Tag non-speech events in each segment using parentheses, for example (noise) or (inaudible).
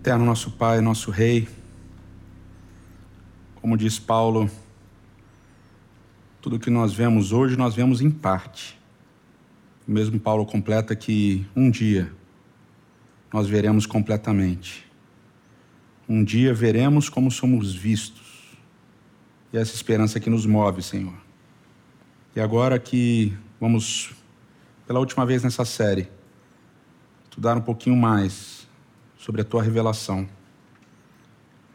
Eterno nosso Pai, nosso Rei, como diz Paulo, tudo que nós vemos hoje, nós vemos em parte. O mesmo Paulo completa que um dia nós veremos completamente. Um dia veremos como somos vistos. E essa esperança que nos move, Senhor. E agora que vamos, pela última vez nessa série, estudar um pouquinho mais sobre a tua revelação.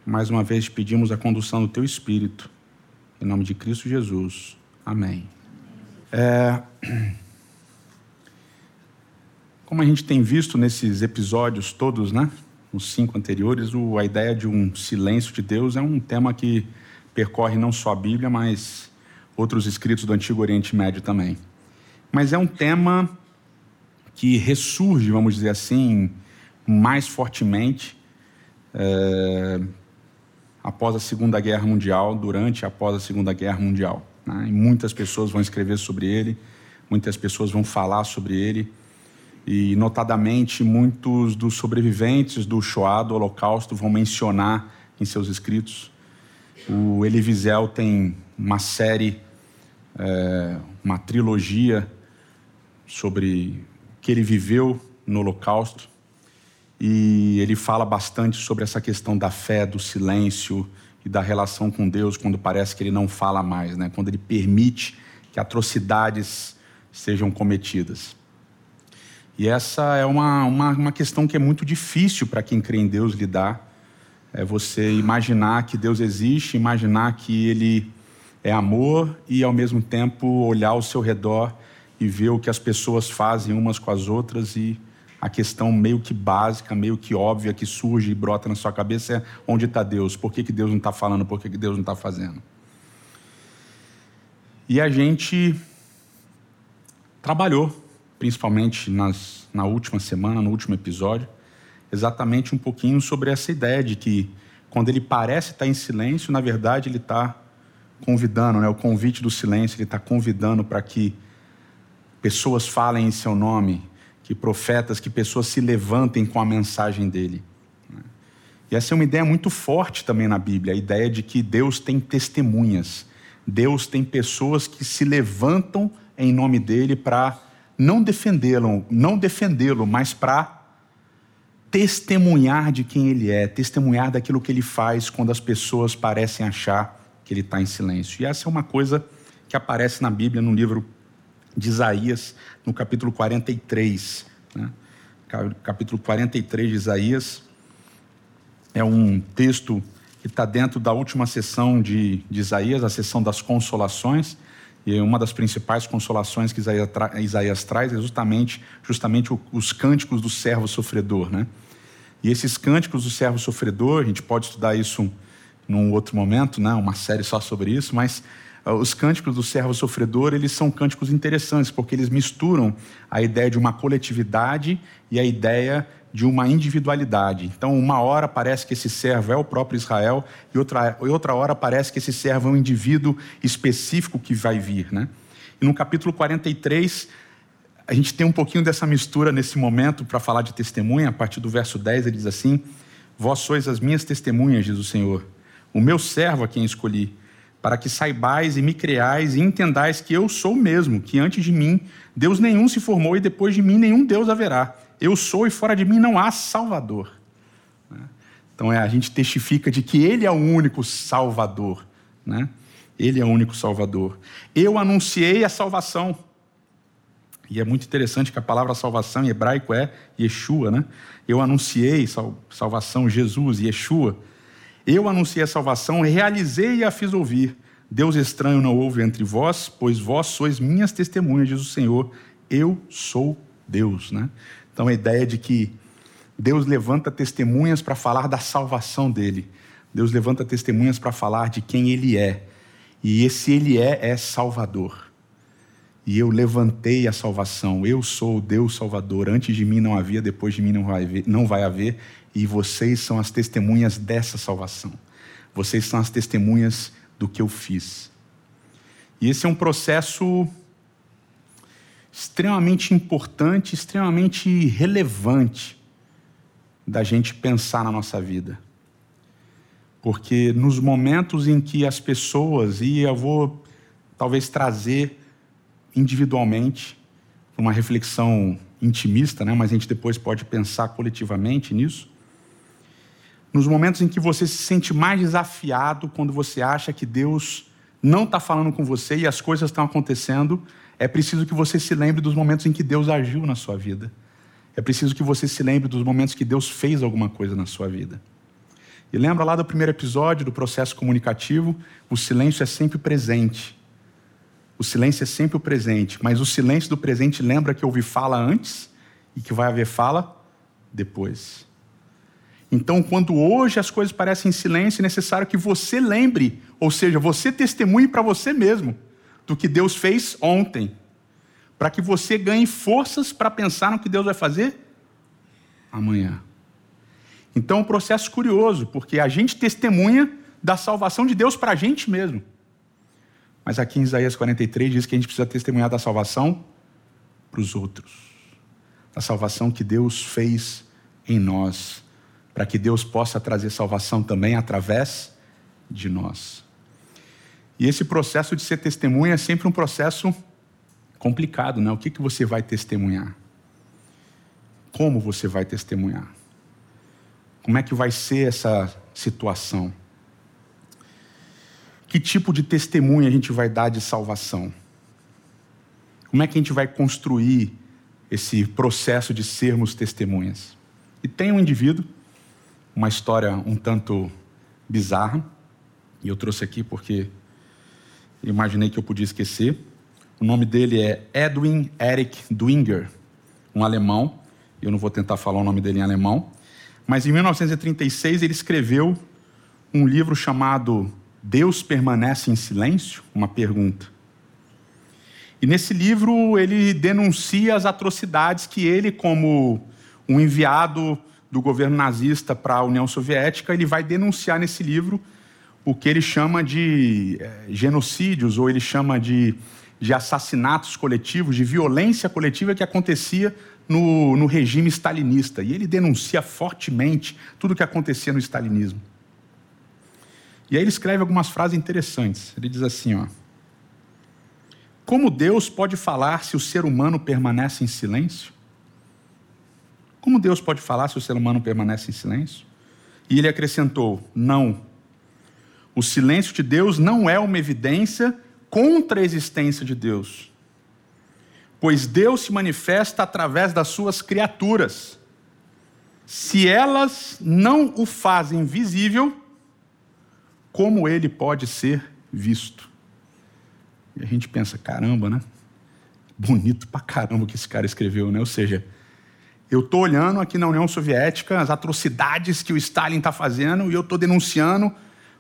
Mais uma vez pedimos a condução do teu Espírito. Em nome de Cristo Jesus. Amém. É... Como a gente tem visto nesses episódios todos, né? Nos cinco anteriores, a ideia de um silêncio de Deus é um tema que percorre não só a Bíblia, mas outros escritos do Antigo Oriente Médio também. Mas é um tema que ressurge, vamos dizer assim, mais fortemente é, após a Segunda Guerra Mundial, durante e após a Segunda Guerra Mundial. Né? Muitas pessoas vão escrever sobre ele, muitas pessoas vão falar sobre ele, e notadamente muitos dos sobreviventes do Shoah, do Holocausto, vão mencionar em seus escritos. O Elie Wiesel tem uma série, é, uma trilogia sobre o que ele viveu no Holocausto e ele fala bastante sobre essa questão da fé, do silêncio e da relação com Deus quando parece que ele não fala mais, né? quando ele permite que atrocidades sejam cometidas. E essa é uma, uma, uma questão que é muito difícil para quem crê em Deus lidar. É você imaginar que Deus existe, imaginar que Ele é amor e, ao mesmo tempo, olhar ao seu redor e ver o que as pessoas fazem umas com as outras e a questão meio que básica, meio que óbvia que surge e brota na sua cabeça é onde está Deus? Por que, que Deus não está falando? Por que, que Deus não está fazendo? E a gente trabalhou, principalmente nas, na última semana, no último episódio, exatamente um pouquinho sobre essa ideia de que quando ele parece estar em silêncio, na verdade ele está convidando, né? o convite do silêncio, ele está convidando para que pessoas falem em seu nome, que profetas, que pessoas se levantem com a mensagem dele. Né? E essa é uma ideia muito forte também na Bíblia, a ideia de que Deus tem testemunhas, Deus tem pessoas que se levantam em nome dele para não defendê-lo, não defendê-lo, mas para testemunhar de quem ele é, testemunhar daquilo que ele faz quando as pessoas parecem achar que ele está em silêncio. E essa é uma coisa que aparece na Bíblia, no livro de Isaías, no capítulo 43. Né? Capítulo 43 de Isaías é um texto que está dentro da última sessão de, de, Isaías, a sessão das consolações. E uma das principais consolações que Isaías, tra Isaías traz é justamente, justamente os cânticos do servo sofredor. Né? E esses cânticos do servo sofredor, a gente pode estudar isso num outro momento, né? uma série só sobre isso, mas os cânticos do servo sofredor, eles são cânticos interessantes, porque eles misturam a ideia de uma coletividade e a ideia de uma individualidade. Então, uma hora parece que esse servo é o próprio Israel, e outra, outra hora parece que esse servo é um indivíduo específico que vai vir. Né? E no capítulo 43, a gente tem um pouquinho dessa mistura nesse momento para falar de testemunha. A partir do verso 10, ele diz assim: Vós sois as minhas testemunhas, diz o Senhor, o meu servo a quem escolhi para que saibais e me creais e entendais que eu sou mesmo, que antes de mim Deus nenhum se formou e depois de mim nenhum Deus haverá. Eu sou e fora de mim não há Salvador. Né? Então é, a gente testifica de que Ele é o único Salvador. Né? Ele é o único Salvador. Eu anunciei a salvação. E é muito interessante que a palavra salvação em hebraico é Yeshua, né? Eu anunciei salvação, Jesus, Yeshua. Eu anunciei a salvação, realizei e a fiz ouvir. Deus estranho não houve entre vós, pois vós sois minhas testemunhas, diz o Senhor. Eu sou Deus. Né? Então a ideia de que Deus levanta testemunhas para falar da salvação dele. Deus levanta testemunhas para falar de quem ele é. E esse ele é é Salvador. E eu levantei a salvação. Eu sou o Deus Salvador. Antes de mim não havia, depois de mim não vai haver. Não vai haver e vocês são as testemunhas dessa salvação. Vocês são as testemunhas do que eu fiz. E esse é um processo extremamente importante, extremamente relevante da gente pensar na nossa vida. Porque nos momentos em que as pessoas, e eu vou talvez trazer individualmente uma reflexão intimista, né? mas a gente depois pode pensar coletivamente nisso. Nos momentos em que você se sente mais desafiado, quando você acha que Deus não está falando com você e as coisas estão acontecendo, é preciso que você se lembre dos momentos em que Deus agiu na sua vida. É preciso que você se lembre dos momentos que Deus fez alguma coisa na sua vida. E lembra lá do primeiro episódio do processo comunicativo? O silêncio é sempre presente. O silêncio é sempre o presente, mas o silêncio do presente lembra que houve fala antes e que vai haver fala depois. Então, quando hoje as coisas parecem em silêncio, é necessário que você lembre, ou seja, você testemunhe para você mesmo do que Deus fez ontem, para que você ganhe forças para pensar no que Deus vai fazer amanhã. Então, é um processo curioso, porque a gente testemunha da salvação de Deus para a gente mesmo. Mas aqui em Isaías 43 diz que a gente precisa testemunhar da salvação para os outros. Da salvação que Deus fez em nós, para que Deus possa trazer salvação também através de nós. E esse processo de ser testemunha é sempre um processo complicado, né? O que, que você vai testemunhar? Como você vai testemunhar? Como é que vai ser essa situação? Que tipo de testemunho a gente vai dar de salvação? Como é que a gente vai construir esse processo de sermos testemunhas? E tem um indivíduo, uma história um tanto bizarra, e eu trouxe aqui porque imaginei que eu podia esquecer. O nome dele é Edwin Eric Dwinger, um alemão. Eu não vou tentar falar o nome dele em alemão. Mas em 1936 ele escreveu um livro chamado Deus Permanece em Silêncio? Uma pergunta. E nesse livro ele denuncia as atrocidades que ele, como um enviado do governo nazista para a União Soviética, ele vai denunciar nesse livro o que ele chama de é, genocídios, ou ele chama de, de assassinatos coletivos, de violência coletiva que acontecia no, no regime stalinista. E ele denuncia fortemente tudo o que acontecia no stalinismo. E aí ele escreve algumas frases interessantes. Ele diz assim, ó: Como Deus pode falar se o ser humano permanece em silêncio? Como Deus pode falar se o ser humano permanece em silêncio? E ele acrescentou: Não. O silêncio de Deus não é uma evidência contra a existência de Deus pois Deus se manifesta através das suas criaturas. Se elas não o fazem visível, como ele pode ser visto? E a gente pensa, caramba, né? Bonito pra caramba que esse cara escreveu, né? Ou seja, eu estou olhando aqui na União Soviética as atrocidades que o Stalin está fazendo e eu estou denunciando.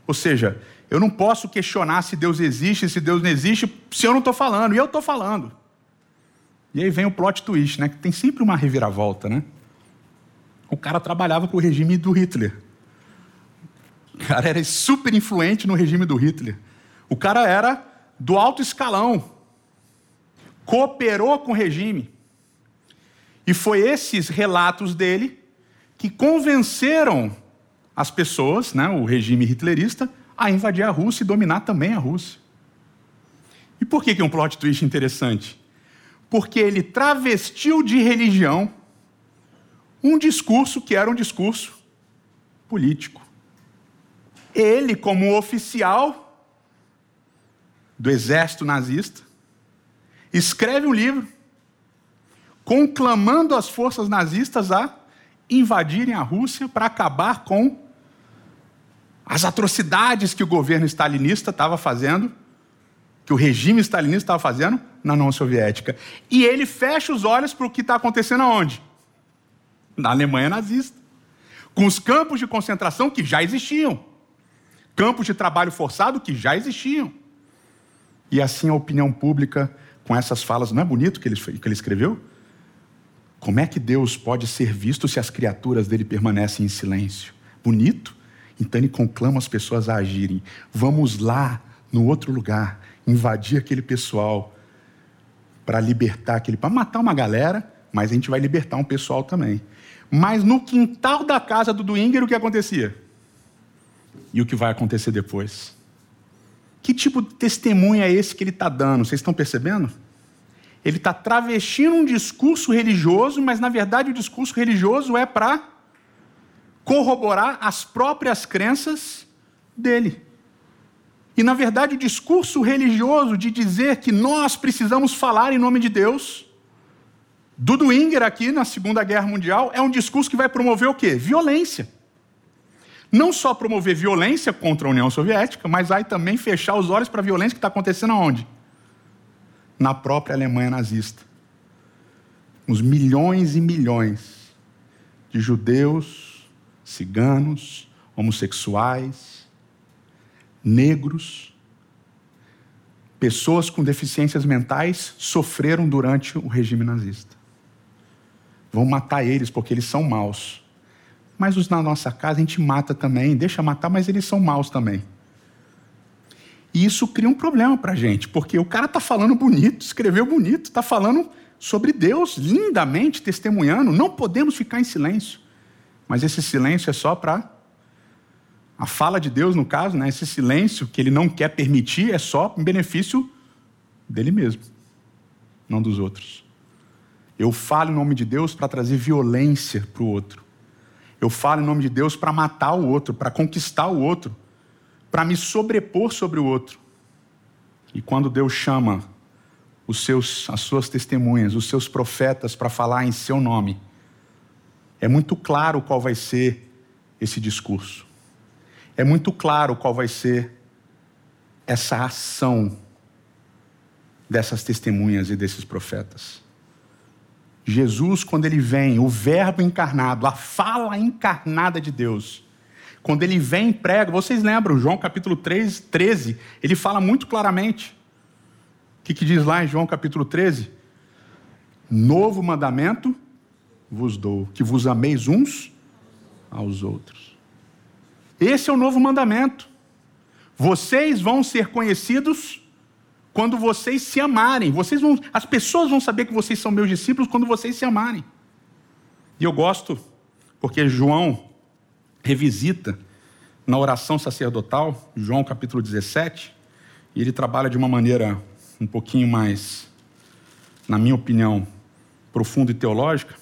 Ou seja, eu não posso questionar se Deus existe, se Deus não existe, se eu não estou falando, e eu estou falando. E aí vem o plot twist, né? Que tem sempre uma reviravolta, né? O cara trabalhava com o regime do Hitler. O cara era super influente no regime do Hitler. O cara era do alto escalão. Cooperou com o regime. E foi esses relatos dele que convenceram as pessoas, né, o regime hitlerista, a invadir a Rússia e dominar também a Rússia. E por que, que é um plot twist interessante? porque ele travestiu de religião um discurso que era um discurso político. Ele, como oficial do exército nazista, escreve um livro conclamando as forças nazistas a invadirem a Rússia para acabar com as atrocidades que o governo stalinista estava fazendo que o regime stalinista estava fazendo na União Soviética. E ele fecha os olhos para o que está acontecendo aonde? Na Alemanha nazista. Com os campos de concentração que já existiam. Campos de trabalho forçado que já existiam. E assim a opinião pública, com essas falas, não é bonito que ele, que ele escreveu? Como é que Deus pode ser visto se as criaturas dele permanecem em silêncio? Bonito? Então ele conclama as pessoas a agirem. Vamos lá, no outro lugar, invadir aquele pessoal para libertar aquele, para matar uma galera, mas a gente vai libertar um pessoal também. Mas no quintal da casa do Dwinger, o que acontecia? E o que vai acontecer depois? Que tipo de testemunho é esse que ele está dando? Vocês estão percebendo? Ele está travestindo um discurso religioso, mas na verdade o discurso religioso é para corroborar as próprias crenças dele. E na verdade o discurso religioso de dizer que nós precisamos falar em nome de Deus, do Dwinger aqui na Segunda Guerra Mundial, é um discurso que vai promover o quê? Violência. Não só promover violência contra a União Soviética, mas vai também fechar os olhos para a violência que está acontecendo aonde? na própria Alemanha nazista. Os milhões e milhões de judeus, ciganos, homossexuais, negros, pessoas com deficiências mentais sofreram durante o regime nazista. Vão matar eles porque eles são maus. Mas os na nossa casa a gente mata também, deixa matar, mas eles são maus também. E isso cria um problema para a gente, porque o cara está falando bonito, escreveu bonito, está falando sobre Deus lindamente, testemunhando. Não podemos ficar em silêncio. Mas esse silêncio é só para. A fala de Deus, no caso, né, esse silêncio que ele não quer permitir é só em benefício dele mesmo, não dos outros. Eu falo em nome de Deus para trazer violência para o outro. Eu falo em nome de Deus para matar o outro, para conquistar o outro para me sobrepor sobre o outro. E quando Deus chama os seus, as suas testemunhas, os seus profetas para falar em seu nome, é muito claro qual vai ser esse discurso. É muito claro qual vai ser essa ação dessas testemunhas e desses profetas. Jesus, quando ele vem, o Verbo encarnado, a fala encarnada de Deus, quando ele vem e prega, vocês lembram, João capítulo 3, 13, ele fala muito claramente. O que, que diz lá em João capítulo 13? Novo mandamento vos dou, que vos ameis uns aos outros. Esse é o novo mandamento. Vocês vão ser conhecidos quando vocês se amarem. Vocês vão, as pessoas vão saber que vocês são meus discípulos quando vocês se amarem. E eu gosto, porque João revisita na oração sacerdotal, João capítulo 17, e ele trabalha de uma maneira um pouquinho mais, na minha opinião, profunda e teológica.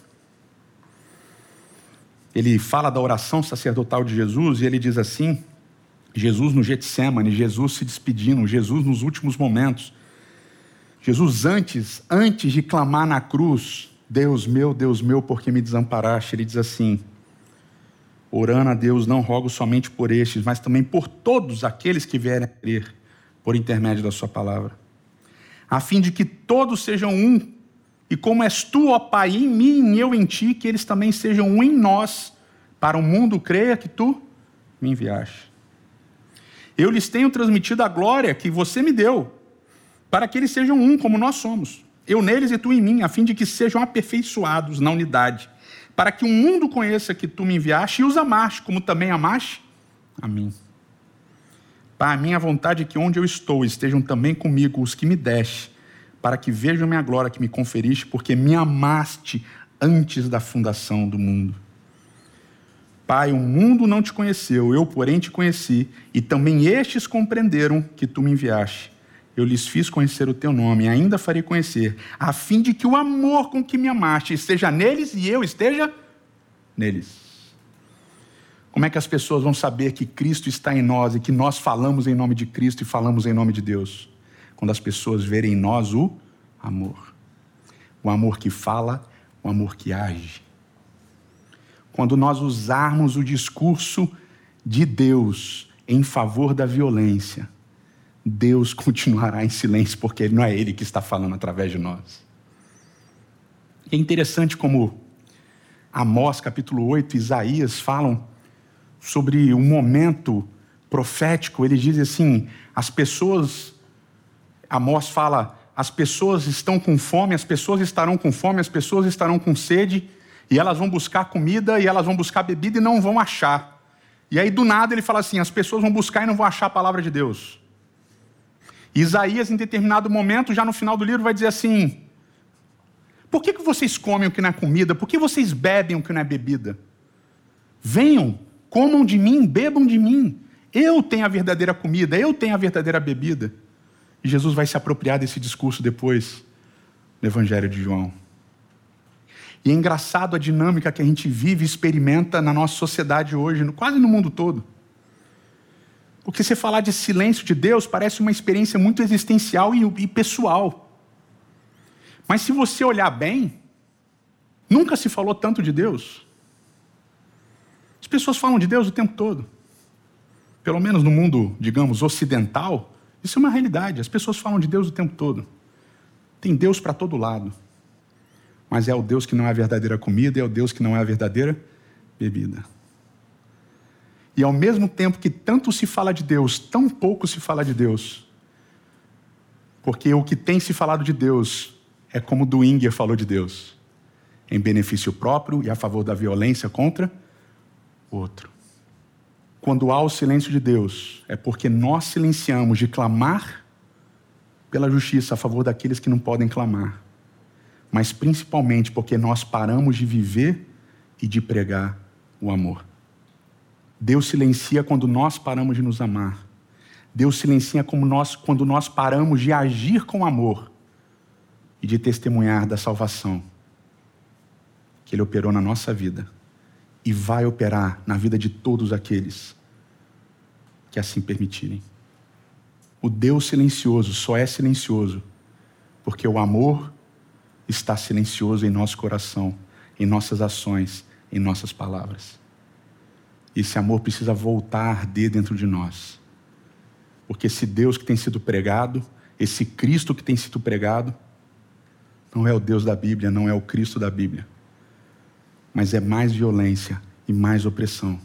Ele fala da oração sacerdotal de Jesus e ele diz assim: Jesus no Getsemane, Jesus se despedindo, Jesus nos últimos momentos. Jesus antes, antes de clamar na cruz, Deus meu, Deus meu, por que me desamparaste? Ele diz assim: orando a Deus, não rogo somente por estes, mas também por todos aqueles que vierem a crer por intermédio da Sua palavra, a fim de que todos sejam um, e como és tu, ó Pai, em mim e eu em ti, que eles também sejam um em nós, para o mundo creia que tu me enviaste. Eu lhes tenho transmitido a glória que você me deu, para que eles sejam um, como nós somos. Eu neles e tu em mim, a fim de que sejam aperfeiçoados na unidade para que o mundo conheça que tu me enviaste e os amaste, como também amaste a mim. Pai, a minha vontade é que onde eu estou estejam também comigo os que me deste, para que vejam minha glória que me conferiste, porque me amaste antes da fundação do mundo. Pai, o mundo não te conheceu, eu, porém, te conheci, e também estes compreenderam que tu me enviaste eu lhes fiz conhecer o teu nome, e ainda farei conhecer, a fim de que o amor com que me amaste esteja neles e eu esteja neles. Como é que as pessoas vão saber que Cristo está em nós e que nós falamos em nome de Cristo e falamos em nome de Deus? Quando as pessoas verem em nós o amor. O amor que fala, o amor que age. Quando nós usarmos o discurso de Deus em favor da violência, Deus (laughs) continuará em silêncio, porque não é Ele que está falando através de nós. É interessante como Amós, capítulo 8, Isaías falam sobre um momento profético. Ele diz assim: as pessoas, Amós fala, as pessoas estão com fome, as pessoas estarão com fome, as pessoas estarão com sede, e elas vão buscar comida e elas vão buscar bebida e não vão achar. E aí, do nada, ele fala assim: as pessoas vão buscar e não vão achar a palavra de Deus. Isaías, em determinado momento, já no final do livro, vai dizer assim: Por que, que vocês comem o que não é comida? Por que vocês bebem o que não é bebida? Venham, comam de mim, bebam de mim. Eu tenho a verdadeira comida, eu tenho a verdadeira bebida. E Jesus vai se apropriar desse discurso depois no Evangelho de João. E é engraçado a dinâmica que a gente vive e experimenta na nossa sociedade hoje, quase no mundo todo. Porque você falar de silêncio de Deus parece uma experiência muito existencial e, pessoal. Mas se você olhar bem, nunca se falou tanto de Deus. As pessoas falam de Deus o tempo todo. Pelo menos no mundo, digamos, ocidental, isso é uma realidade. As pessoas falam de Deus o tempo todo. Tem Deus para todo lado. Mas é o Deus que não é a verdadeira comida, é o Deus que não é a verdadeira bebida. E ao mesmo tempo que tanto se fala de Deus, tão pouco se fala de Deus. Porque o que tem se falado de Deus é como Dwinger falou de Deus, em benefício próprio e a favor da violência contra o outro. Quando há o silêncio de Deus, é porque nós silenciamos de clamar pela justiça a favor daqueles que não podem clamar, mas principalmente porque nós paramos de viver e de pregar o amor. Deus silencia quando nós paramos de nos amar. Deus silencia como nós, quando nós paramos de agir com amor e de testemunhar da salvação que Ele operou na nossa vida e vai operar na vida de todos aqueles que assim permitirem. O Deus silencioso só é silencioso porque o amor está silencioso em nosso coração, em nossas ações, em nossas palavras. Esse amor precisa voltar a arder dentro de nós. Porque esse Deus que tem sido pregado, esse Cristo que tem sido pregado, não é o Deus da Bíblia, não é o Cristo da Bíblia. Mas é mais violência e mais opressão.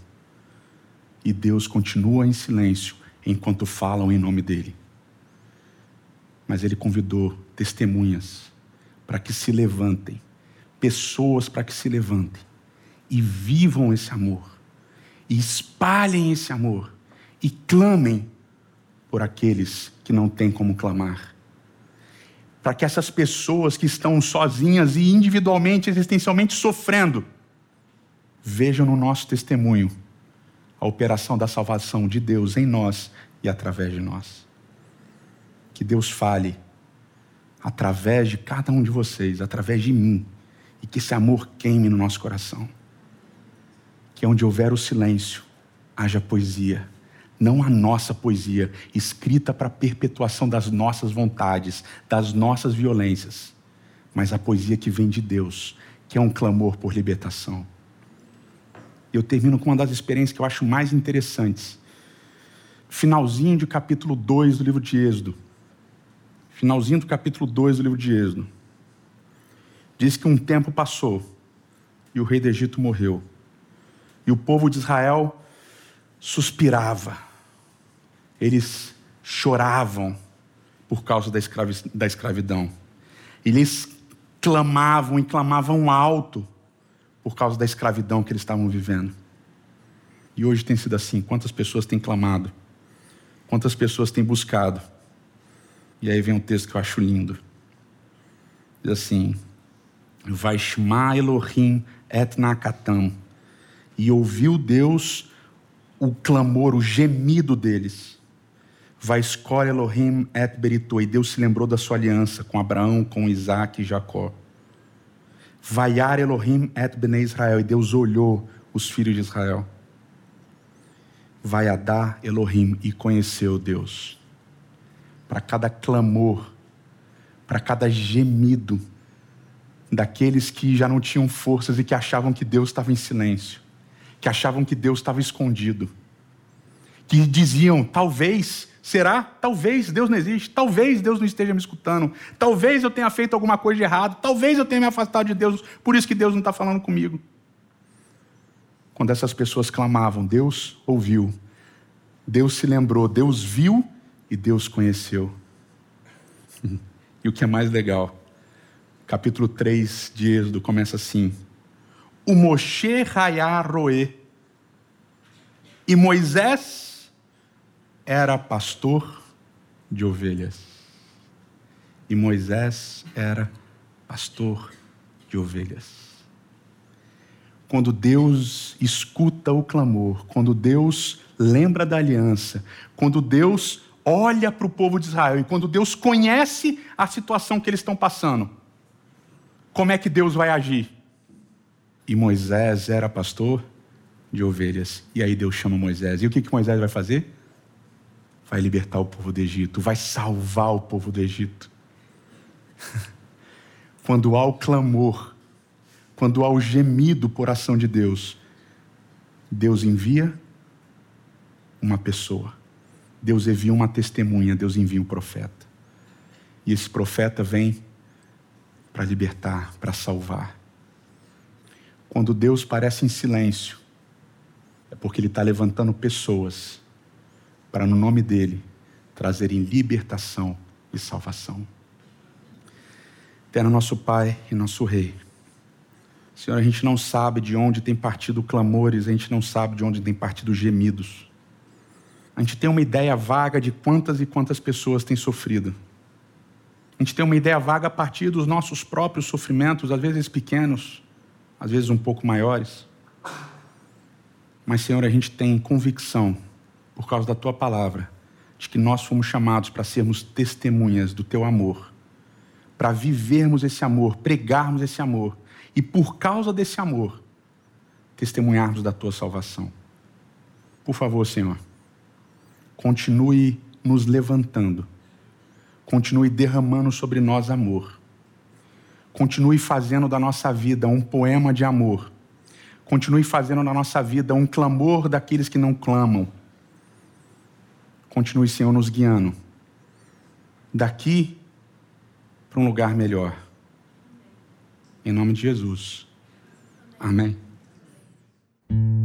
E Deus continua em silêncio enquanto falam em nome dele. Mas ele convidou testemunhas para que se levantem, pessoas para que se levantem e vivam esse amor, e espalhem esse amor, e clamem por aqueles que não têm como clamar para que essas pessoas que estão sozinhas e individualmente, existencialmente sofrendo, vejam no nosso testemunho a operação da salvação de Deus em nós e através de nós. Que Deus fale através de cada um de vocês, através de mim, e que esse amor queime no nosso coração. Que onde houver o silêncio, haja poesia não a nossa poesia, escrita para a perpetuação das nossas vontades, das nossas violências, mas a poesia que vem de Deus, que é um clamor por libertação. Eu termino com uma das experiências que eu acho mais interessantes. Finalzinho de capítulo 2 do livro de Êxodo. Finalzinho do capítulo 2 do livro de Êxodo. Diz que um tempo passou e o rei do Egito morreu. E o povo de Israel suspirava eles choravam por causa da, escravi da escravidão. Eles clamavam e clamavam alto por causa da escravidão que eles estavam vivendo. E hoje tem sido assim: quantas pessoas têm clamado? Quantas pessoas têm buscado? E aí vem um texto que eu acho lindo. Diz assim: Vaishma Elohim et nakatam. E ouviu Deus o clamor, o gemido deles. Vaiskor Elohim et Berito. E Deus se lembrou da sua aliança com Abraão, com Isaac e Jacó. Vaiar Elohim et Bnei Israel. E Deus olhou os filhos de Israel. Vaiadá Elohim. E conheceu Deus. Para cada clamor, para cada gemido daqueles que já não tinham forças e que achavam que Deus estava em silêncio, que achavam que Deus estava escondido, que diziam, talvez Será? Talvez Deus não existe, talvez Deus não esteja me escutando, talvez eu tenha feito alguma coisa de errado, talvez eu tenha me afastado de Deus, por isso que Deus não está falando comigo. Quando essas pessoas clamavam, Deus ouviu, Deus se lembrou, Deus viu e Deus conheceu. (laughs) E o que é mais legal, capítulo 3 de Êxodo começa assim: O Moshe Hayá Roê, e Moisés era pastor de ovelhas. E Moisés era pastor de ovelhas. Quando Deus escuta o clamor, quando Deus lembra da aliança, quando Deus olha para o povo de Israel e quando Deus conhece a situação que eles estão passando, como é que Deus vai agir? E Moisés era pastor de ovelhas. E aí Deus chama Moisés. E o que, que Moisés vai fazer? Vai libertar o povo do Egito, vai salvar o povo do Egito. (laughs) quando há o clamor, quando há o gemido por ação de Deus, Deus envia uma pessoa, Deus envia uma testemunha, Deus envia um profeta. E esse profeta vem para libertar, para salvar. Quando Deus parece em silêncio, é porque Ele está levantando pessoas para, no nome dEle, trazerem libertação e salvação. Eterno nosso Pai e nosso Rei. Senhor, a gente não sabe de onde tem partido clamores, a gente não sabe de onde tem partido gemidos. A gente tem uma ideia vaga de quantas e quantas pessoas têm sofrido. A gente tem uma ideia vaga a partir dos nossos próprios sofrimentos, às vezes pequenos, às vezes um pouco maiores. Mas, Senhor, a gente tem convicção, por causa da tua palavra, de que nós fomos chamados para sermos testemunhas do teu amor para vivermos esse amor, pregarmos esse amor e, por causa desse amor, testemunharmos da tua salvação. Por favor, Senhor, continue nos levantando, continue derramando sobre nós amor, continue fazendo da nossa vida um poema de amor, continue fazendo da nossa vida um clamor daqueles que não clamam. Continue, Senhor, nos guiando. Daqui para um lugar melhor. Em nome de Jesus. Amém. brota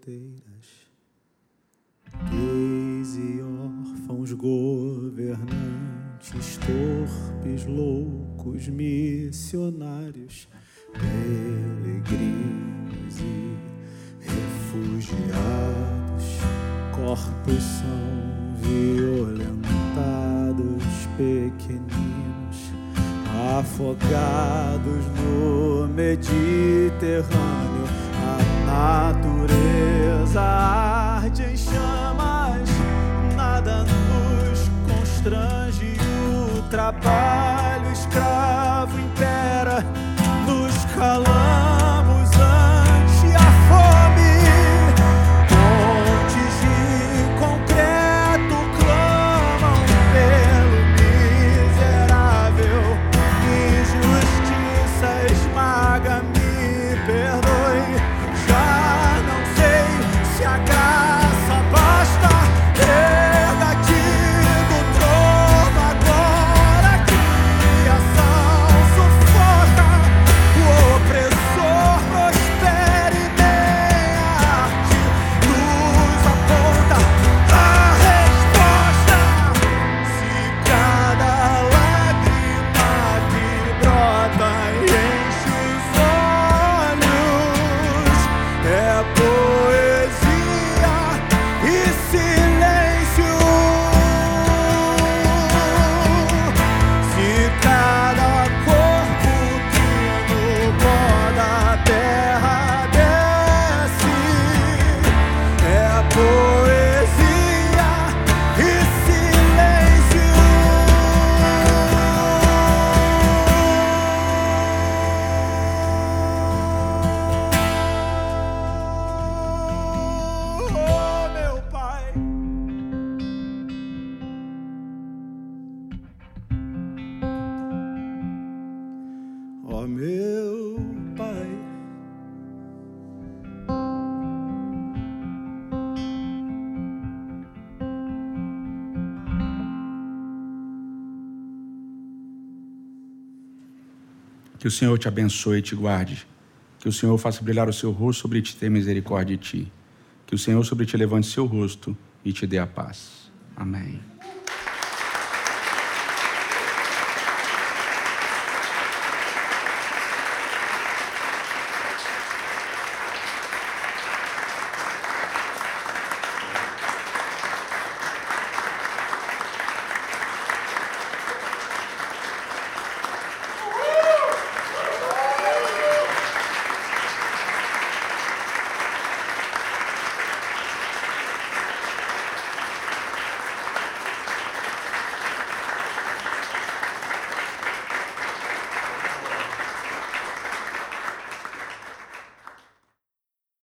solteiras, gays e órfãos, governantes, torpes, loucos, missionários, peregrinos e refugiados, corpos são violentados, pequeninos, afogados no Mediterrâneo, a natureza casa arde em chamas, nada nos constrange o trabalho. Que o Senhor te abençoe e te guarde. Que o Senhor faça brilhar o seu rosto sobre ti e tenha misericórdia de ti. Que o Senhor sobre ti levante seu rosto e te dê a paz. Amém.